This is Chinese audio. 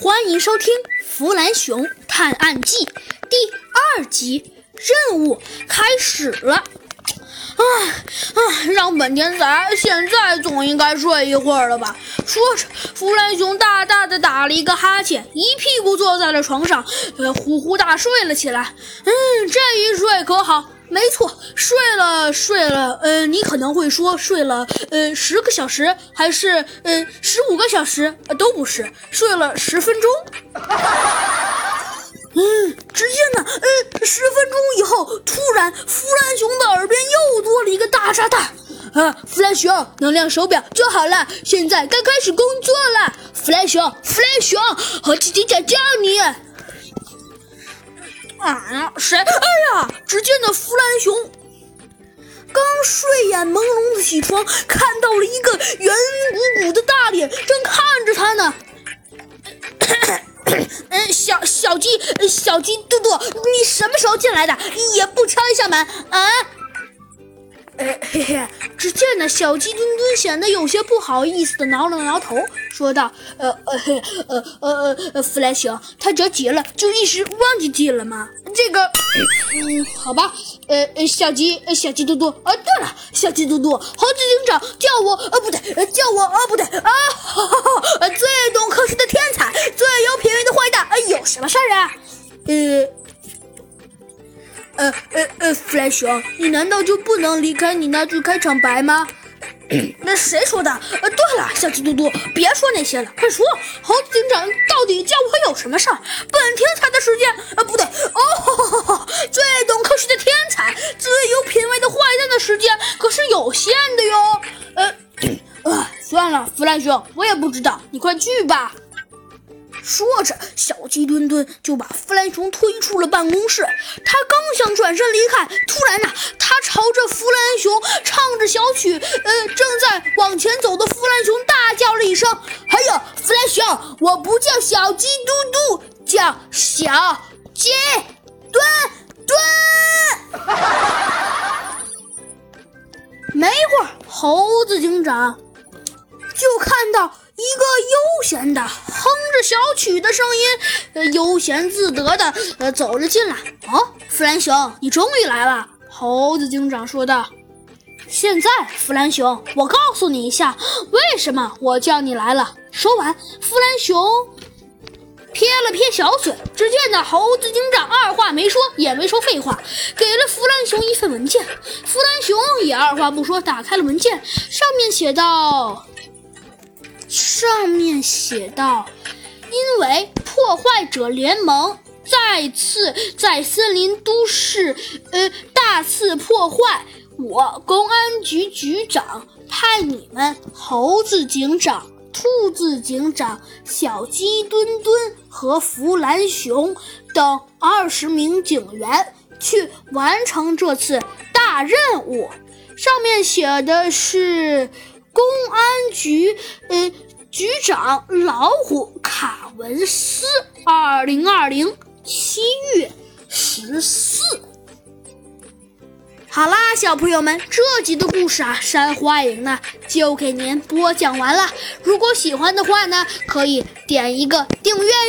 欢迎收听《弗兰熊探案记》第二集，任务开始了。啊啊！让本天才现在总应该睡一会儿了吧？说着，弗兰熊大大的打了一个哈欠，一屁股坐在了床上，呃，呼呼大睡了起来。嗯，这一睡可好。没错，睡了睡了，呃，你可能会说睡了，呃，十个小时还是呃十五个小时？呃，都不是，睡了十分钟。嗯，只见呢，呃，十分钟以后，突然弗兰熊的耳边又多了一个大炸弹。啊，弗兰熊，能量手表就好了，现在该开始工作了。弗兰熊，弗兰熊，和姐姐讲叫你。啊！谁？哎呀！只见那弗兰熊刚睡眼朦胧的起床，看到了一个圆鼓鼓的大脸正看着他呢。嗯，小小鸡，小鸡嘟嘟，你什么时候进来的？也不敲一下门啊？哎嘿嘿，只见那小鸡墩墩显得有些不好意思的挠了挠头，说道：“呃呃嘿呃呃呃，弗兰熊，他着急了，就一时忘记记了吗？这个，嗯，好吧，呃呃，小鸡，小鸡嘟嘟，啊，对了，小鸡嘟嘟，猴子警长叫我，呃，不对，叫我，呃，不对，啊，哈哈哈，最懂科学的天才，最有品位的坏蛋，呃，有什么事儿啊？呃。”呃呃呃，弗兰熊，你难道就不能离开你那句开场白吗？那谁说的？呃，对了，小鸡嘟嘟，别说那些了，快说，猴子警长到底叫我有什么事儿？本天才的时间，呃，不对，哦，最懂科学的天才，最有品味的坏蛋的时间可是有限的哟。呃，呃，算了，弗兰熊，我也不知道，你快去吧。说着，小鸡墩墩就把弗兰熊推出了办公室。他刚想转身离开，突然呢，他朝着弗兰熊唱着小曲，呃，正在往前走的弗兰熊大叫了一声：“还有，弗兰熊，我不叫小鸡嘟嘟，叫小鸡墩墩。”没一会儿，猴子警长就看到。一个悠闲的着小曲的声音，悠闲自得的走了进来。哦，弗兰熊，你终于来了！猴子警长说道。现在，弗兰熊，我告诉你一下，为什么我叫你来了。说完，弗兰熊撇了撇小嘴。只见那猴子警长二话没说，也没说废话，给了弗兰熊一份文件。弗兰熊也二话不说，打开了文件，上面写道。上面写道：“因为破坏者联盟再次在森林都市，呃，大肆破坏，我公安局局长派你们猴子警长、兔子警长、小鸡墩墩和弗兰熊等二十名警员去完成这次大任务。上面写的是。”公安局，呃，局长老虎卡文斯，二零二零七月十四。好啦，小朋友们，这集的故事啊，山花影呢就给您播讲完了。如果喜欢的话呢，可以点一个订阅。